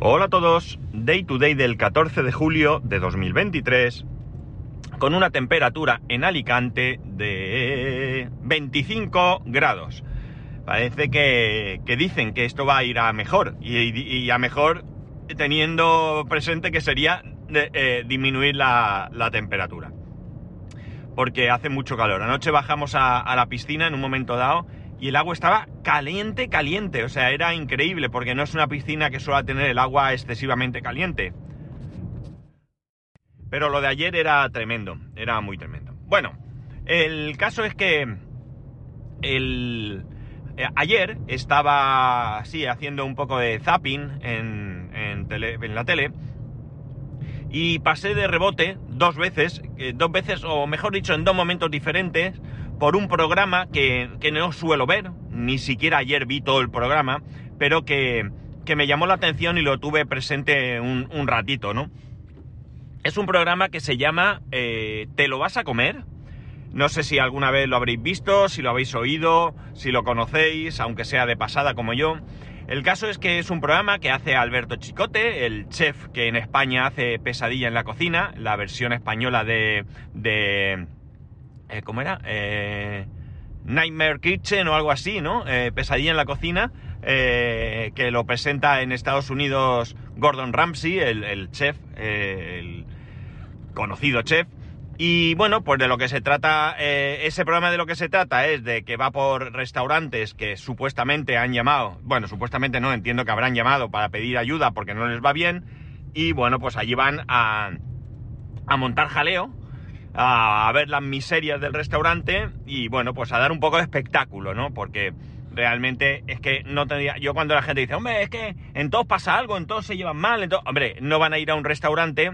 Hola a todos, Day to Day del 14 de julio de 2023, con una temperatura en Alicante de 25 grados. Parece que, que dicen que esto va a ir a mejor, y, a mejor teniendo presente que sería de, eh, disminuir la, la, temperatura. Porque hace mucho calor. Anoche bajamos a la piscina en un momento dado y el agua estaba caliente, caliente. O sea, era increíble porque no es una piscina que suele tener el agua excesivamente caliente. Pero lo de ayer era tremendo, era muy tremendo. Bueno, el caso es que el, eh, ayer estaba así haciendo un poco de zapping en, en, la tele y pasé de rebote dos veces, eh, dos veces, o mejor dicho, en dos momentos diferentes, por un programa que, que, no suelo ver, ni siquiera ayer vi todo el programa, pero que, que me llamó la atención y lo tuve presente un, un, ratito, ¿no? Es un programa que se llama eh, ¿Te lo vas a comer? No sé si alguna vez lo habréis visto, si lo habéis oído, si lo conocéis, aunque sea de pasada como yo. El caso es que es un programa que hace Alberto Chicote, el chef que en España hace Pesadilla en la cocina, la versión española de... de eh, ¿Cómo era? Eh, Nightmare Kitchen o algo así, ¿no? Eh, Pesadilla en la cocina, eh, que lo presenta en Estados Unidos Gordon Ramsay, el, chef, el conocido chef. Y bueno, pues de lo que se trata, eh, ese programa de lo que se trata es de que va por restaurantes que supuestamente han llamado, bueno, supuestamente no, entiendo que habrán llamado para pedir ayuda porque no les va bien, y bueno, pues allí van a, a montar jaleo, a, ver las miserias del restaurante y bueno, pues a dar un poco de espectáculo, ¿no? Porque realmente es que no tendría. Yo cuando la gente dice, hombre, es que en todos pasa algo, en todos se llevan mal, en hombre, no van a ir a un restaurante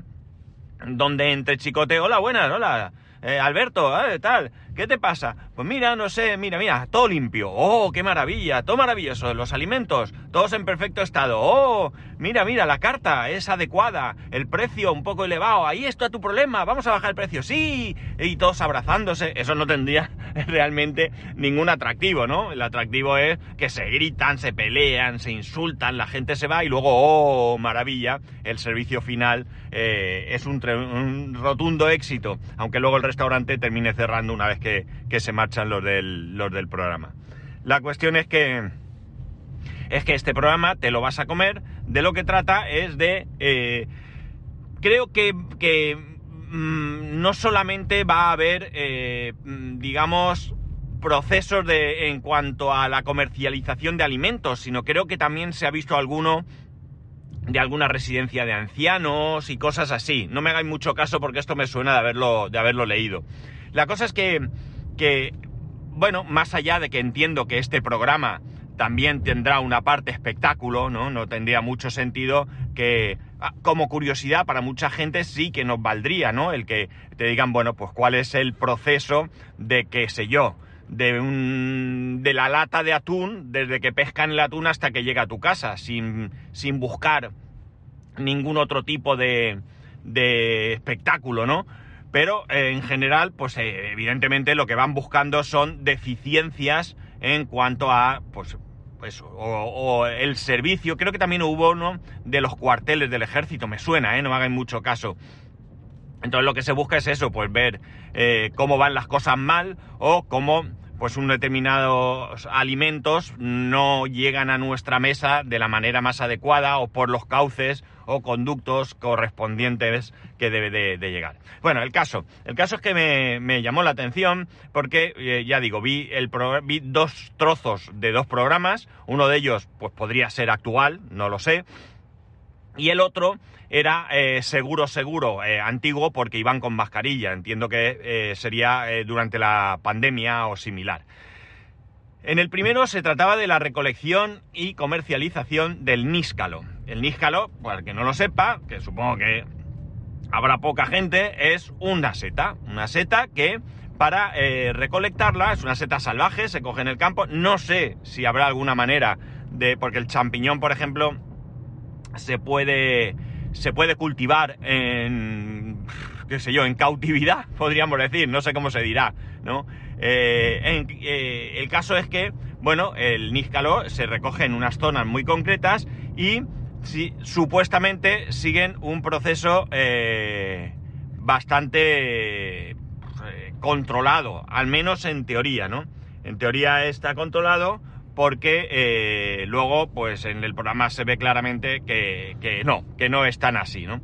donde entre chicote, hola, buenas, hola, eh, Alberto, ¿eh? tal, ¿qué te pasa? Pues mira, no sé, mira, mira, todo limpio, oh, qué maravilla, todo maravilloso, los alimentos, todos en perfecto estado, oh, mira, mira, la carta es adecuada, el precio un poco elevado, ahí está tu problema, vamos a bajar el precio, sí, y todos abrazándose, eso no tendría realmente ningún atractivo, ¿no? El atractivo es que se gritan, se pelean, se insultan, la gente se va y luego, oh, maravilla, el servicio final eh, es un, un, rotundo éxito, aunque luego el restaurante termine cerrando una vez que, que se marchan los del, los del programa. La cuestión es que es que este programa te lo vas a comer, de lo que trata es de... Eh, creo que, que mmm, no solamente va a haber, eh, digamos, procesos de, en cuanto a la comercialización de alimentos, sino creo que también se ha visto alguno de alguna residencia de ancianos y cosas así. No me hagáis mucho caso porque esto me suena de haberlo, de haberlo leído. La cosa es que, que, bueno, más allá de que entiendo que este programa también tendrá una parte espectáculo, ¿no? No tendría mucho sentido que, ah, como curiosidad para mucha gente, sí que nos valdría, ¿no? El que te digan, bueno, pues cuál es el proceso de, qué sé yo, de, un, de la lata de atún, desde que pescan el atún hasta que llega a tu casa, sin, sin buscar ningún otro tipo de, de espectáculo, ¿no? Pero eh, en general, pues eh, evidentemente lo que van buscando son deficiencias en cuanto a, pues, pues o, o, el servicio. Creo que también hubo uno de los cuarteles del ejército, me suena, ¿eh? no me hagan mucho caso. Entonces lo que se busca es eso, pues ver eh, cómo van las cosas mal o cómo pues un determinados alimentos no llegan a nuestra mesa de la manera más adecuada o por los cauces o conductos correspondientes que debe de, llegar. Bueno, el caso, el caso es que me, llamó la atención porque eh, ya digo, vi el vi dos trozos de dos programas, uno de ellos pues podría ser actual, no lo sé, Y el otro era eh, seguro, seguro, eh, antiguo, porque iban con mascarilla. Entiendo que sería durante la pandemia o similar. En el primero se trataba de la recolección y comercialización del níscalo. El níscalo, para el que no lo sepa, que supongo que habrá poca gente, es una seta. Una seta que para recolectarla, es una seta salvaje, se coge en el campo. No sé si habrá alguna manera de. porque el champiñón, por ejemplo, se puede se puede cultivar en, qué sé yo, en cautividad, podríamos decir, no sé cómo se dirá, ¿no? Eh, eh, el caso es que, bueno, el níscalo se recoge en unas zonas muy concretas y supuestamente siguen un proceso eh, bastante controlado, al menos en teoría, ¿no? En teoría está controlado porque eh, luego, pues en el programa se ve claramente que, no, que no es tan así, ¿no?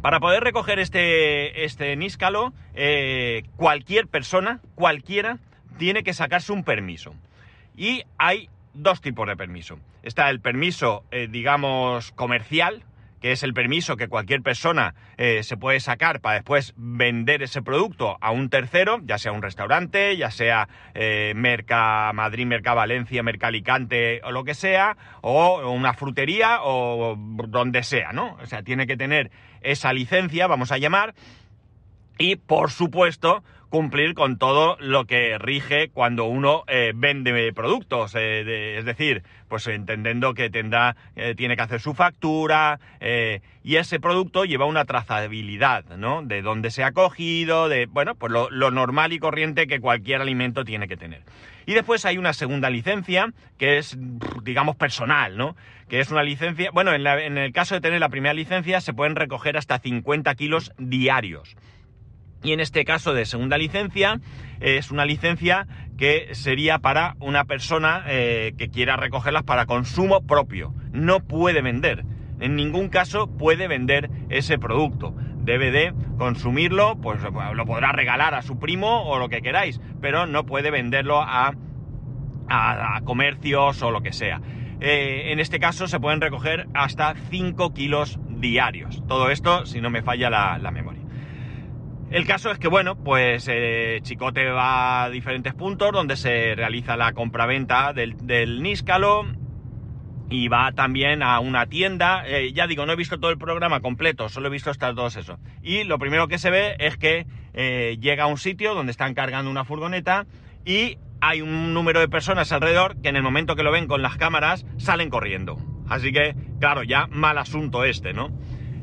Para poder recoger este, este níscalo, eh, cualquier persona, cualquiera, tiene que sacarse un permiso. Y hay dos tipos de permiso. Está el permiso, eh, digamos, comercial, que es el permiso que cualquier persona eh, se puede sacar para después vender ese producto a un tercero, ya sea un restaurante, ya sea eh, Merca Madrid, Merca Valencia, Merca Alicante o lo que sea, o una frutería o donde sea, ¿no? O sea, tiene que tener esa licencia, vamos a llamar, y por supuesto cumplir con todo lo que rige cuando uno eh, vende productos, eh, es decir, pues entendiendo que tendrá, eh, tiene que hacer su factura y ese producto lleva una trazabilidad, ¿no? De dónde se ha cogido, de, bueno, pues lo, normal y corriente que cualquier alimento tiene que tener. Y después hay una segunda licencia que es, digamos, personal, ¿no? Que es una licencia, bueno, en, en el caso de tener la primera licencia se pueden recoger hasta 50 kilos diarios. Y en este caso de segunda licencia, es una licencia que sería para una persona eh, que quiera recogerlas para consumo propio. No puede vender. En ningún caso puede vender ese producto. Debe de consumirlo, pues lo podrá regalar a su primo o lo que queráis, pero no puede venderlo a, a, comercios o lo que sea. Eh, en este caso se pueden recoger hasta 5 kilos diarios. Todo esto si no me falla la memoria. El caso es que, bueno, pues eh, Chicote va a diferentes puntos donde se realiza la compraventa del, del Níscalo y va también a una tienda. Eh, ya digo, no he visto todo el programa completo, solo he visto hasta todos eso. Y lo primero que se ve es que eh, llega a un sitio donde están cargando una furgoneta y hay un número de personas alrededor que en el momento que lo ven con las cámaras salen corriendo. Así que, claro, ya mal asunto este, ¿no?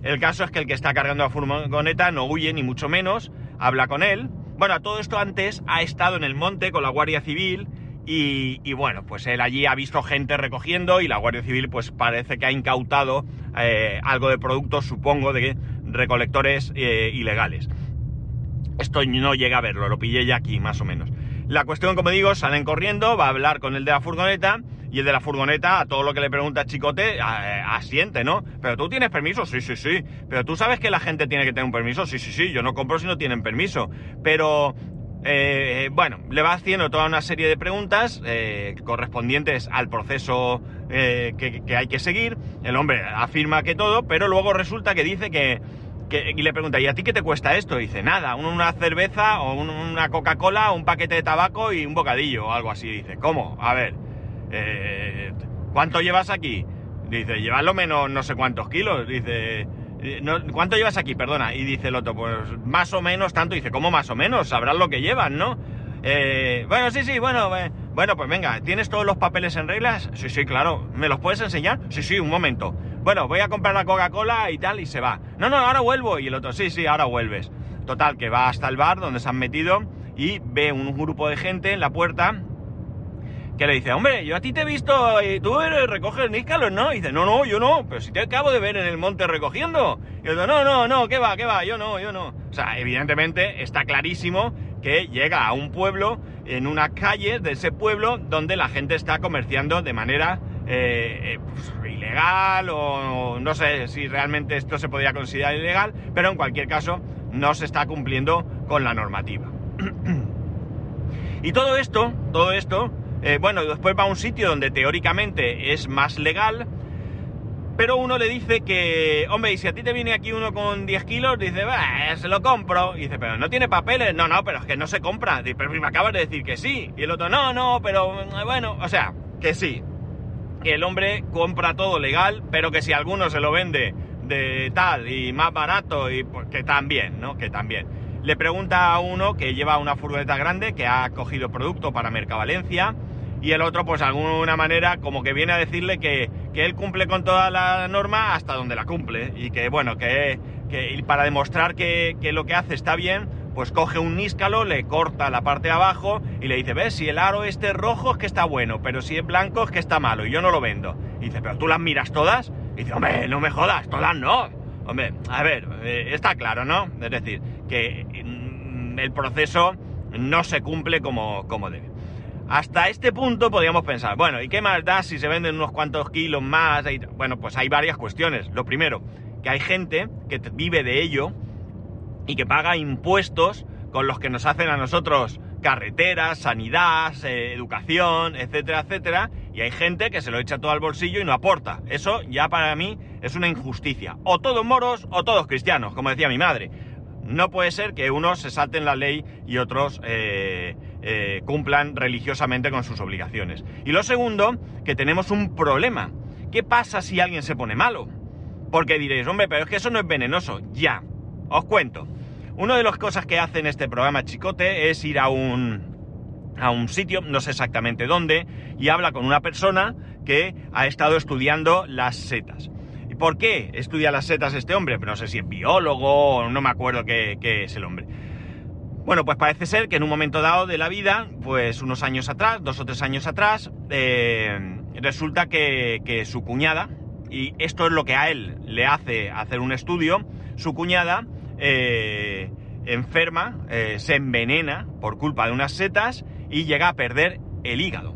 El caso es que el que está cargando la furgoneta no huye ni mucho menos, habla con él. Bueno, todo esto antes ha estado en el monte con la Guardia Civil y, bueno, pues él allí ha visto gente recogiendo y la Guardia Civil pues parece que ha incautado eh, algo de productos, supongo, de recolectores eh, ilegales. Esto no llega a verlo, lo pillé ya aquí más o menos. La cuestión, como digo, salen corriendo, va a hablar con el de la furgoneta y el de la furgoneta, a todo lo que le pregunta Chicote, asiente, ¿no? Pero tú tienes permiso, sí, sí, sí. Pero tú sabes que la gente tiene que tener un permiso, sí, sí, sí. Yo no compro si no tienen permiso. Pero eh, bueno, le va haciendo toda una serie de preguntas eh, correspondientes al proceso eh, que, hay que seguir. El hombre afirma que todo, pero luego resulta que dice que, y le pregunta, ¿y a ti qué te cuesta esto? dice, nada, una cerveza o una Coca-Cola, un paquete de tabaco y un bocadillo o algo así. Dice, ¿cómo? A ver, eh, ¿cuánto llevas aquí? Dice, lo menos no sé cuántos kilos. Dice, eh, ¿cuánto llevas aquí? Perdona. Y dice el otro, pues más o menos tanto. Dice, ¿cómo más o menos? Sabrás lo que llevan, ¿no? Eh, bueno, sí, sí, bueno, bueno, pues venga, ¿tienes todos los papeles en reglas? Sí, sí, claro. ¿Me los puedes enseñar? Sí, sí, un momento. Bueno, voy a comprar la Coca-Cola y tal, y se va. No, no, ahora vuelvo. Y el otro, sí, sí, ahora vuelves. Total, que va hasta el bar donde se han metido y ve un grupo de gente en la puerta que le dice, hombre, yo a ti te he visto, y tú recoges níscalos, ¿no? Y dice, no, no, yo no, pero si te acabo de ver en el monte recogiendo. Y dice, no, no, no, ¿qué va, qué va? Yo no, yo no. O sea, evidentemente está clarísimo que llega a un pueblo, en una calle de ese pueblo, donde la gente está comerciando de manera eh, eh, pues, ilegal o no sé si realmente esto se podría considerar ilegal, pero en cualquier caso no se está cumpliendo con la normativa. y todo esto, todo esto, eh, bueno, después va a un sitio donde teóricamente es más legal, pero uno le dice que, hombre, y si a ti te viene aquí uno con 10 kilos, dice, se lo compro. Y dice, pero no tiene papeles. No, no, pero es que no se compra. Dice, pero me acabas de decir que sí. Y el otro, no, no, pero bueno, o sea, que sí. Que el hombre compra todo legal, pero que si alguno se lo vende de tal y más barato, y pues que también, ¿no? Que también. Le pregunta a uno que lleva una furgoneta grande, que ha cogido producto para Mercavalencia, y el otro, pues de alguna manera, como que viene a decirle que, que él cumple con toda la norma hasta donde la cumple, y que bueno, que, para demostrar que, que lo que hace está bien, pues coge un níscalo, le corta la parte de abajo y le dice, ves, si el aro este es rojo es que está bueno, pero si es blanco es que está malo y yo no lo vendo. Y dice, pero tú las miras todas. Y dice, hombre, no me jodas, todas no. Hombre, a ver, eh, está claro, ¿no? Es decir, que mm, el proceso no se cumple como, como debe. Hasta este punto podríamos pensar, bueno, ¿y qué más da si se venden unos cuantos kilos más? Bueno, pues hay varias cuestiones. Lo primero, que hay gente que vive de ello y que paga impuestos con los que nos hacen a nosotros carreteras, sanidad, eh, educación, etcétera, etcétera, y hay gente que se lo echa todo al bolsillo y no aporta. Eso ya para mí es una injusticia. O todos moros o todos cristianos, como decía mi madre. No puede ser que unos se salten la ley y otros eh, eh, cumplan religiosamente con sus obligaciones. Y lo segundo, que tenemos un problema. ¿Qué pasa si alguien se pone malo? Porque diréis, hombre, pero es que eso no es venenoso. Ya, os cuento. Una de las cosas que hace en este programa Chicote es ir a un, a un sitio, no sé exactamente dónde, y habla con una persona que ha estado estudiando las setas. ¿Y por qué estudia las setas este hombre? No sé si es biólogo no me acuerdo qué es el hombre. Bueno, pues parece ser que en un momento dado de la vida, pues unos años atrás, dos o tres años atrás, eh, resulta que, que su cuñada, y esto es lo que a él le hace hacer un estudio, su cuñada eh, enferma, eh, se envenena por culpa de unas setas y llega a perder el hígado.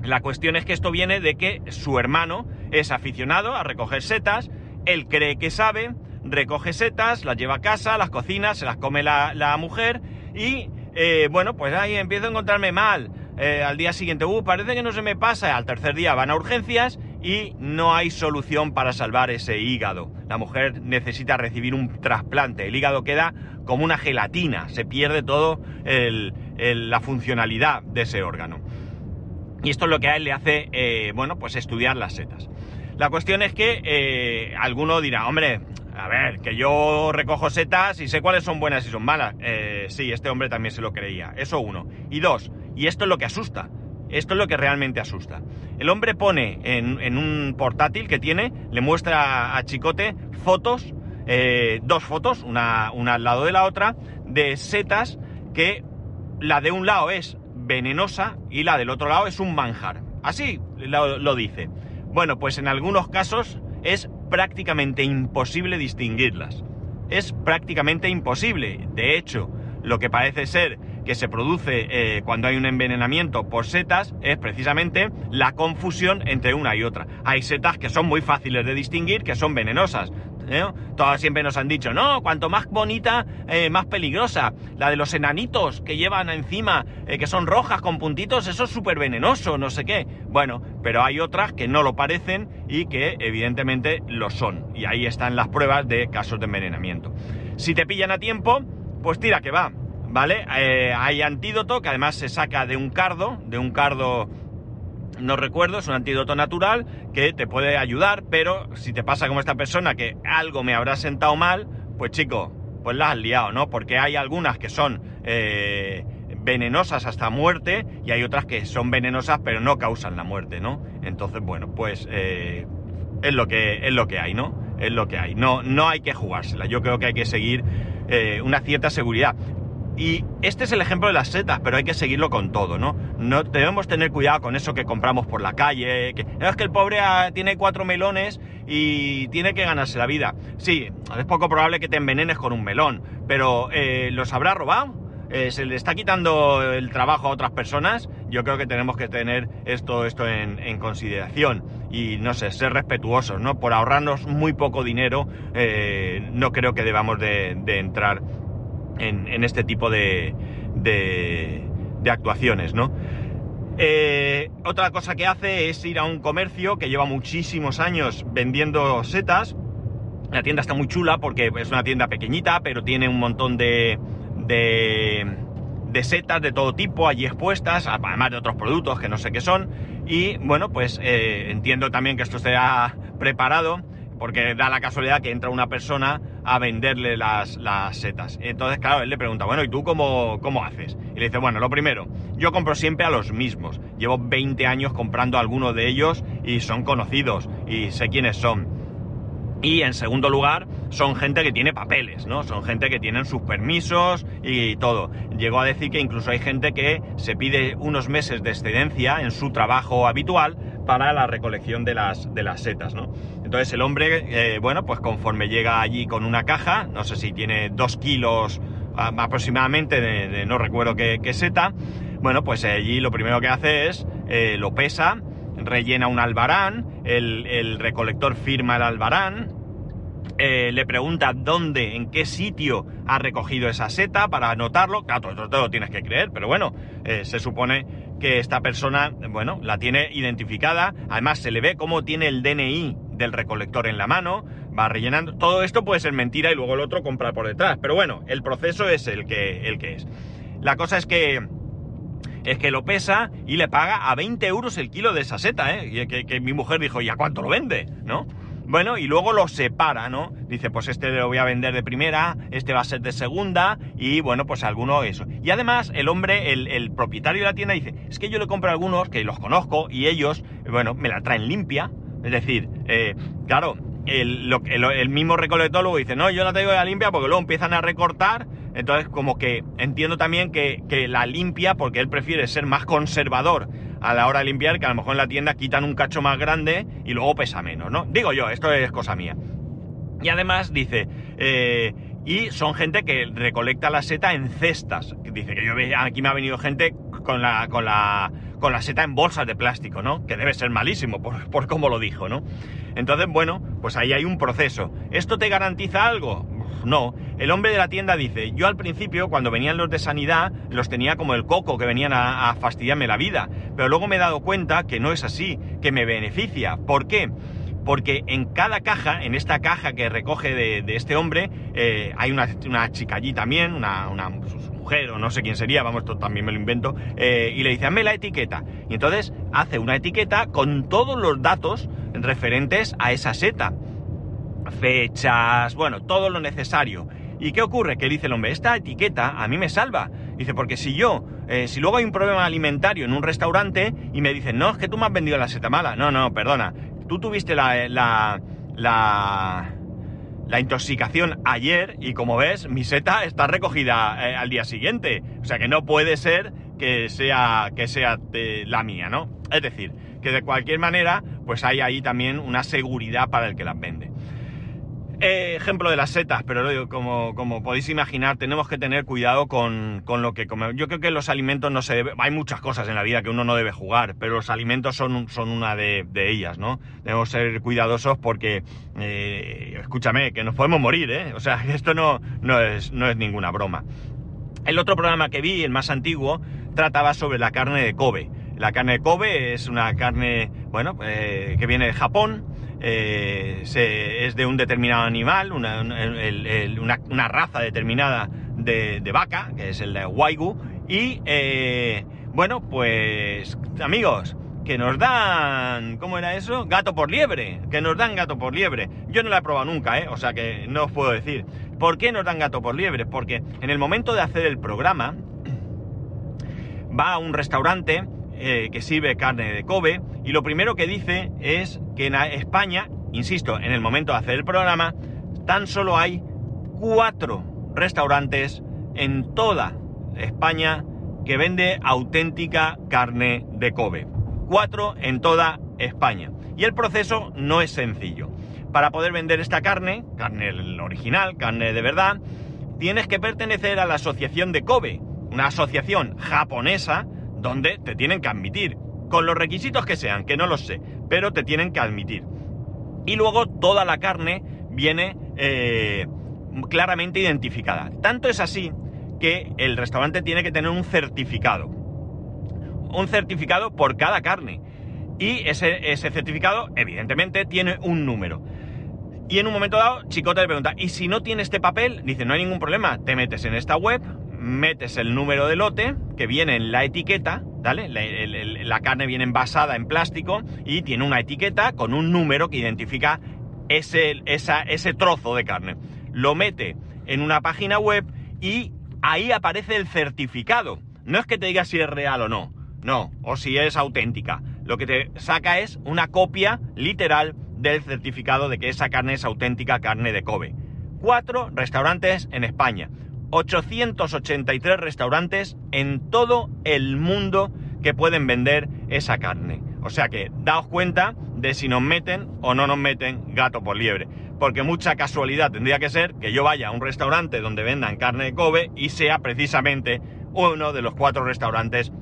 La cuestión es que esto viene de que su hermano es aficionado a recoger setas, él cree que sabe, recoge setas, las lleva a casa, las cocina, se las come la, mujer y eh, bueno, pues ahí empiezo a encontrarme mal. al día siguiente, uh, parece que no se me pasa, al tercer día van a urgencias y no hay solución para salvar ese hígado. La mujer necesita recibir un trasplante. El hígado queda como una gelatina, se pierde todo la funcionalidad de ese órgano. Y esto es lo que a él le hace, eh, bueno, pues estudiar las setas. La cuestión es que eh, alguno dirá, hombre, a ver, que yo recojo setas y sé cuáles son buenas y son malas. Eh, sí, este hombre también se lo creía. Eso uno. Y dos, y esto es lo que asusta. Esto es lo que realmente asusta. El hombre pone en, un portátil que tiene, le muestra a Chicote fotos, eh, dos fotos, una, al lado de la otra, de setas que la de un lado es venenosa y la del otro lado es un manjar. Así lo, lo dice. Bueno, pues en algunos casos es prácticamente imposible distinguirlas. Es prácticamente imposible. De hecho, lo que parece ser que se produce eh, cuando hay un envenenamiento por setas es precisamente la confusión entre una y otra. Hay setas que son muy fáciles de distinguir, que son venenosas. ¿Eh? Todas siempre nos han dicho, no, cuanto más bonita, eh, más peligrosa. La de los enanitos que llevan encima, que son rojas con puntitos, eso es súper venenoso, no sé qué. Bueno, pero hay otras que no lo parecen y que evidentemente lo son. Y ahí están las pruebas de casos de envenenamiento. Si te pillan a tiempo, pues tira que va. ¿vale? Eh, hay antídoto que además se saca de un cardo, de un cardo, no recuerdo, es un antídoto natural que te puede ayudar, pero si te pasa como esta persona que algo me habrá sentado mal, pues chico, pues la has liado, ¿no? Porque hay algunas que son eh, venenosas hasta muerte y hay otras que son venenosas pero no causan la muerte, ¿no? Entonces, bueno, pues eh, es, lo que, es lo que hay, ¿no? Es lo que hay. No, no hay que jugársela. Yo creo que hay que seguir una cierta seguridad. Y este es el ejemplo de las setas, pero hay que seguirlo con todo, ¿no? No debemos tener cuidado con eso que compramos por la calle, que es que el pobre ah, tiene cuatro melones y tiene que ganarse la vida. Sí, es poco probable que te envenenes con un melón, pero eh, ¿los habrá robado? Eh, ¿Se le está quitando el trabajo a otras personas? Yo creo que tenemos que tener esto, esto en, consideración y, no sé, ser respetuosos, ¿no? Por ahorrarnos muy poco dinero, eh, no creo que debamos de, de entrar en, este tipo de, de, actuaciones, ¿no? Eh, otra cosa que hace es ir a un comercio que lleva muchísimos años vendiendo setas. La tienda está muy chula porque es una tienda pequeñita, pero tiene un montón de, de, setas de todo tipo allí expuestas, además de otros productos que no sé qué son. Y bueno, pues eh, entiendo también que esto esté preparado porque da la casualidad que entra una persona a venderle las, las setas. Entonces, claro, él le pregunta, bueno, ¿y tú cómo, cómo haces? Y le dice, bueno, lo primero, yo compro siempre a los mismos. Llevo 20 años comprando a algunos de ellos y son conocidos y sé quiénes son. Y en segundo lugar, son gente que tiene papeles, ¿no? Son gente que tienen sus permisos y todo. Llegó a decir que incluso hay gente que se pide unos meses de excedencia en su trabajo habitual para la recolección de las, de las setas, ¿no? Entonces el hombre, eh, bueno, pues conforme llega allí con una caja, no sé si tiene dos kilos aproximadamente de, no recuerdo qué, seta, bueno, pues allí lo primero que hace es eh, lo pesa, rellena un albarán, el, recolector firma el albarán, eh, le pregunta dónde, en qué sitio ha recogido esa seta para anotarlo. Claro, todo esto lo tienes que creer, pero bueno, se supone que esta persona, bueno, la tiene identificada. Además, se le ve cómo tiene el DNI del recolector en la mano, va rellenando. Todo esto puede ser mentira y luego el otro compra por detrás. Pero bueno, el proceso es el que, el que es. La cosa es que es que lo pesa y le paga a 20 euros el kilo de esa seta, ¿eh? Que, mi mujer dijo, ¿y a cuánto lo vende? ¿No? Bueno, y luego lo separa, ¿no? Dice, pues este lo voy a vender de primera, este va a ser de segunda, y bueno, pues alguno eso. Y además, el hombre, el, propietario de la tienda dice, es que yo le compro a algunos que los conozco y ellos, bueno, me la traen limpia. Es decir, eh, claro, el, el, mismo recolectólogo dice, no, yo la traigo ya limpia porque luego empiezan a recortar entonces, como que entiendo también que, la limpia, porque él prefiere ser más conservador a la hora de limpiar, que a lo mejor en la tienda quitan un cacho más grande y luego pesa menos, ¿no? Digo yo, esto es cosa mía. Y además dice, eh, y son gente que recolecta la seta en cestas. Dice que yo aquí me ha venido gente con la, con la, con la seta en bolsas de plástico, ¿no? Que debe ser malísimo por, por cómo lo dijo, ¿no? Entonces, bueno, pues ahí hay un proceso. ¿Esto te garantiza algo? No. El hombre de la tienda dice, yo al principio, cuando venían los de sanidad, los tenía como el coco, que venían a, fastidiarme la vida. Pero luego me he dado cuenta que no es así, que me beneficia. ¿Por qué? Porque en cada caja, en esta caja que recoge de, este hombre, eh, hay una, chica allí también, una, mujer o no sé quién sería, vamos, esto también me lo invento, eh, y le dice, hazme la etiqueta. Y entonces hace una etiqueta con todos los datos referentes a esa seta fechas, bueno, todo lo necesario. ¿Y qué ocurre? Que dice el hombre, esta etiqueta a mí me salva. Dice, porque si yo, eh, si luego hay un problema alimentario en un restaurante y me dicen, no, es que tú me has vendido la seta mala. No, no, perdona. Tú tuviste la, la, la, la intoxicación ayer y como ves, mi seta está recogida eh, al día siguiente. O sea que no puede ser que sea, que sea la mía, ¿no? Es decir, que de cualquier manera, pues hay ahí también una seguridad para el que las vende. Eh, ejemplo de las setas, pero como, como podéis imaginar, tenemos que tener cuidado con, lo que comemos. Yo creo que los alimentos no se debe... Hay muchas cosas en la vida que uno no debe jugar, pero los alimentos son, son una de, ellas, ¿no? Debemos ser cuidadosos porque, eh, escúchame, que nos podemos morir, ¿eh? O sea, esto no, no, es, no es ninguna broma. El otro programa que vi, el más antiguo, trataba sobre la carne de Kobe. La carne de Kobe es una carne, bueno, eh, que viene de Japón, eh, es de un determinado animal, una, raza determinada de, vaca, que es el de Waigu, y eh, bueno, pues amigos, que nos dan, ¿cómo era eso? Gato por liebre, que nos dan gato por liebre. Yo no la he probado nunca, ¿eh? O sea que no os puedo decir. ¿Por qué nos dan gato por liebre? Porque en el momento de hacer el programa, va a un restaurante eh, que sirve carne de Kobe y lo primero que dice es que en España, insisto, en el momento de hacer el programa, tan solo hay cuatro restaurantes en toda España que vende auténtica carne de Kobe. Cuatro en toda España. Y el proceso no es sencillo. Para poder vender esta carne, carne original, carne de verdad, tienes que pertenecer a la asociación de Kobe, una asociación japonesa donde te tienen que admitir, con los requisitos que sean, que no los sé, pero te tienen que admitir. Y luego toda la carne viene eh, claramente identificada. Tanto es así que el restaurante tiene que tener un certificado. un certificado por cada carne. Y ese, ese certificado, evidentemente, tiene un número. Y en un momento dado, Chicote le pregunta, ¿y si no tiene este papel? Dice, no hay ningún problema, te metes en esta web, metes el número de lote que viene en la etiqueta, ¿vale? La, carne viene envasada en plástico y tiene una etiqueta con un número que identifica ese, ese trozo de carne. Lo mete en una página web y ahí aparece el certificado. No es que te diga si es real o no, no, o si es auténtica. Lo que te saca es una copia literal del certificado de que esa carne es auténtica carne de Kobe. Cuatro restaurantes en España. 883 restaurantes en todo el mundo que pueden vender esa carne. O sea que daos cuenta de si nos meten o no nos meten gato por liebre. Porque mucha casualidad tendría que ser que yo vaya a un restaurante donde vendan carne de Kobe y sea precisamente uno de los cuatro restaurantes,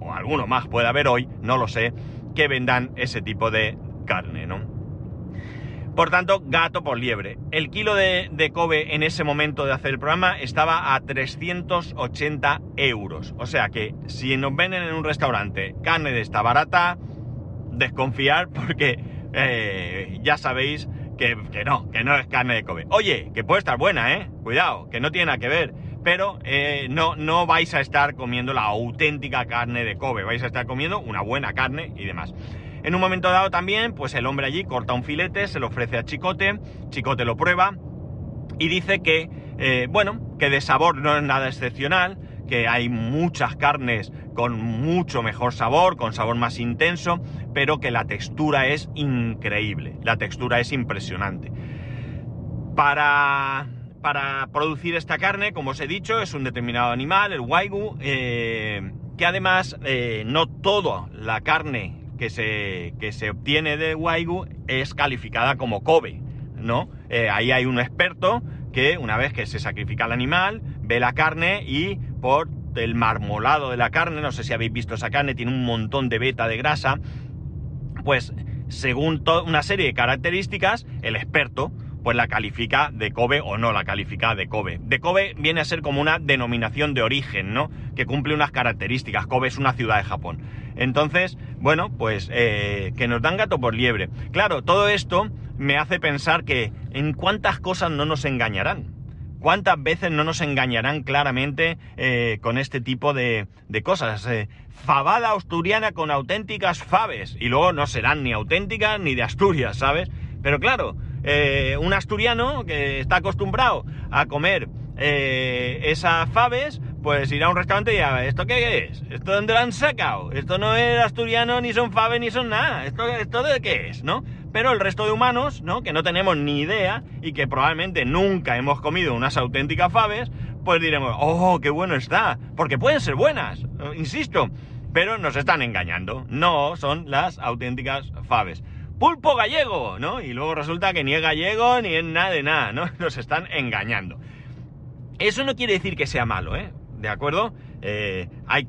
o alguno más puede haber hoy, no lo sé, que vendan ese tipo de carne, ¿no? Por tanto, gato por liebre. El kilo de, Kobe en ese momento de hacer el programa estaba a 380 euros. O sea que si nos venden en un restaurante carne de esta barata, desconfiar porque eh, ya sabéis que, no, que no es carne de Kobe. Oye, que puede estar buena, ¿eh? Cuidado, que no tiene nada que ver. Pero eh, no, no vais a estar comiendo la auténtica carne de Kobe, vais a estar comiendo una buena carne y demás. En un momento dado también, pues el hombre allí corta un filete, se lo ofrece a Chicote, Chicote lo prueba y dice que, eh, bueno, que de sabor no es nada excepcional, que hay muchas carnes con mucho mejor sabor, con sabor más intenso, pero que la textura es increíble, la textura es impresionante. Para, producir esta carne, como os he dicho, es un determinado animal, el waigu, eh, que además eh, no toda la carne que se, se obtiene de Waigu es calificada como Kobe, ¿no? Eh, ahí hay un experto que una vez que se sacrifica el animal, ve la carne y por el marmolado de la carne, no sé si habéis visto esa carne, tiene un montón de beta de grasa, pues según una serie de características, el experto pues la califica de Kobe o no la califica de Kobe. De Kobe viene a ser como una denominación de origen, ¿no? Que cumple unas características. Kobe es una ciudad de Japón. Entonces, bueno, pues eh, que nos dan gato por liebre. Claro, todo esto me hace pensar que en cuántas cosas no nos engañarán. ¿Cuántas veces no nos engañarán claramente eh, con este tipo de, de cosas? Eh, fabada asturiana con auténticas faves. Y luego no serán ni auténticas ni de Asturias, ¿sabes? Pero claro, eh, un asturiano que está acostumbrado a comer eh, esas faves, pues irá a un restaurante y dirá, ¿esto qué es? ¿Esto dónde lo han sacado? Esto no es asturiano, ni son faves, ni son nada. ¿Esto, ¿Esto de qué es? ¿No? Pero el resto de humanos, ¿no? Que no tenemos ni idea y que probablemente nunca hemos comido unas auténticas faves, pues diremos, oh, qué bueno está. Porque pueden ser buenas, insisto. Pero nos están engañando. No son las auténticas faves pulpo gallego, ¿no? Y luego resulta que ni es gallego ni es nada de nada, ¿no? Nos están engañando. Eso no quiere decir que sea malo, ¿eh? ¿De acuerdo? Eh, hay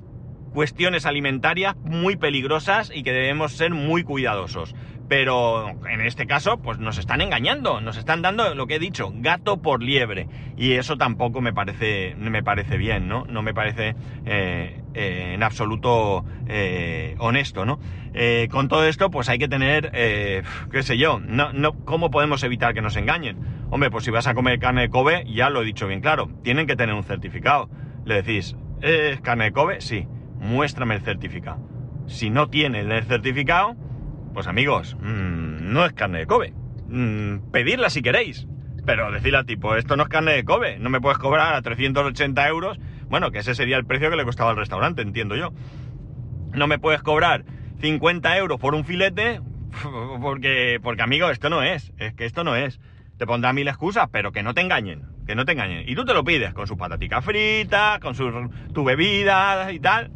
cuestiones alimentarias muy peligrosas y que debemos ser muy cuidadosos. Pero en este caso, pues nos están engañando, nos están dando lo que he dicho, gato por liebre. Y eso tampoco me parece, me parece bien, ¿no? No me parece eh, eh, en absoluto honesto, ¿no? Con todo esto, pues hay que tener, qué sé yo, ¿cómo podemos evitar que nos engañen? Hombre, pues si vas a comer carne de Kobe, ya lo he dicho bien claro, tienen que tener un certificado. Le decís, ¿es carne de Kobe? Sí, muéstrame el certificado. Si no tiene el certificado, pues amigos, mm, no es carne de Kobe. Mm, pedirla si queréis. Pero decirle al tipo, esto no es carne de Kobe, no me puedes cobrar a 380 euros. Bueno, que ese sería el precio que le costaba al restaurante, entiendo yo. No me puedes cobrar 50 euros por un filete, porque, porque amigo, esto no es. Es que esto no es. Te pondrá mil excusas, pero que no te engañen. Que no te engañen. Y tú te lo pides con sus pataticas fritas, con su, tu bebida y tal.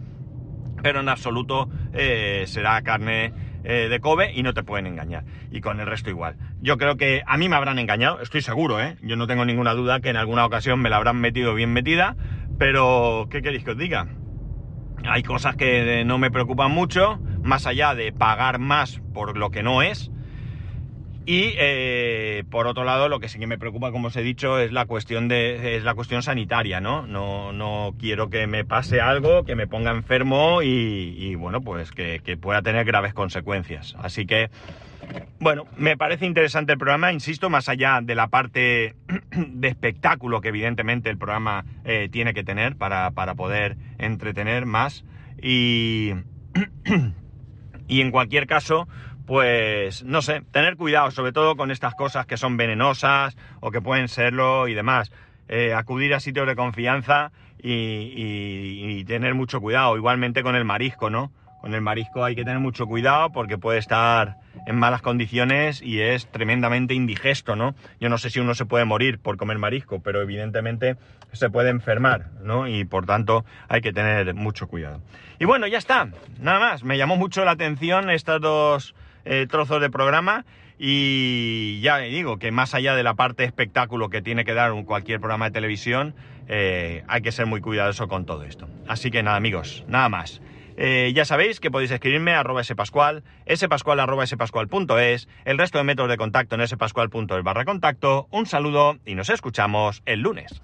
Pero en absoluto eh, será carne eh, de Kobe y no te pueden engañar. Y con el resto igual. Yo creo que a mí me habrán engañado, estoy seguro, ¿eh? Yo no tengo ninguna duda que en alguna ocasión me la habrán metido bien metida, pero ¿qué queréis que os diga? Hay cosas que no me preocupan mucho, más allá de pagar más por lo que no es. Y eh, por otro lado, lo que sí que me preocupa, como os he dicho, es la cuestión de es la cuestión sanitaria, ¿no? No, no quiero que me pase algo, que me ponga enfermo y, bueno, pues que, que, pueda tener graves consecuencias. Así que, bueno, me parece interesante el programa, insisto, más allá de la parte de espectáculo que evidentemente el programa eh, tiene que tener para, para poder entretener más. Y, y en cualquier caso, pues no sé, tener cuidado, sobre todo con estas cosas que son venenosas o que pueden serlo y demás. Eh, acudir a sitios de confianza y, y, y, tener mucho cuidado. Igualmente con el marisco, ¿no? Con el marisco hay que tener mucho cuidado porque puede estar en malas condiciones y es tremendamente indigesto, ¿no? Yo no sé si uno se puede morir por comer marisco, pero evidentemente se puede enfermar, ¿no? Y por tanto hay que tener mucho cuidado. Y bueno, ya está, nada más. Me llamó mucho la atención estas dos eh, trozos de programa y ya digo que más allá de la parte espectáculo que tiene que dar un, cualquier programa de televisión, eh, hay que ser muy cuidadoso con todo esto. Así que nada amigos, nada más. Eh, ya sabéis que podéis escribirme a arroba spascual, spascual arroba spascual.es, el resto de métodos de contacto en spascual.es barra contacto. Un saludo y nos escuchamos el lunes.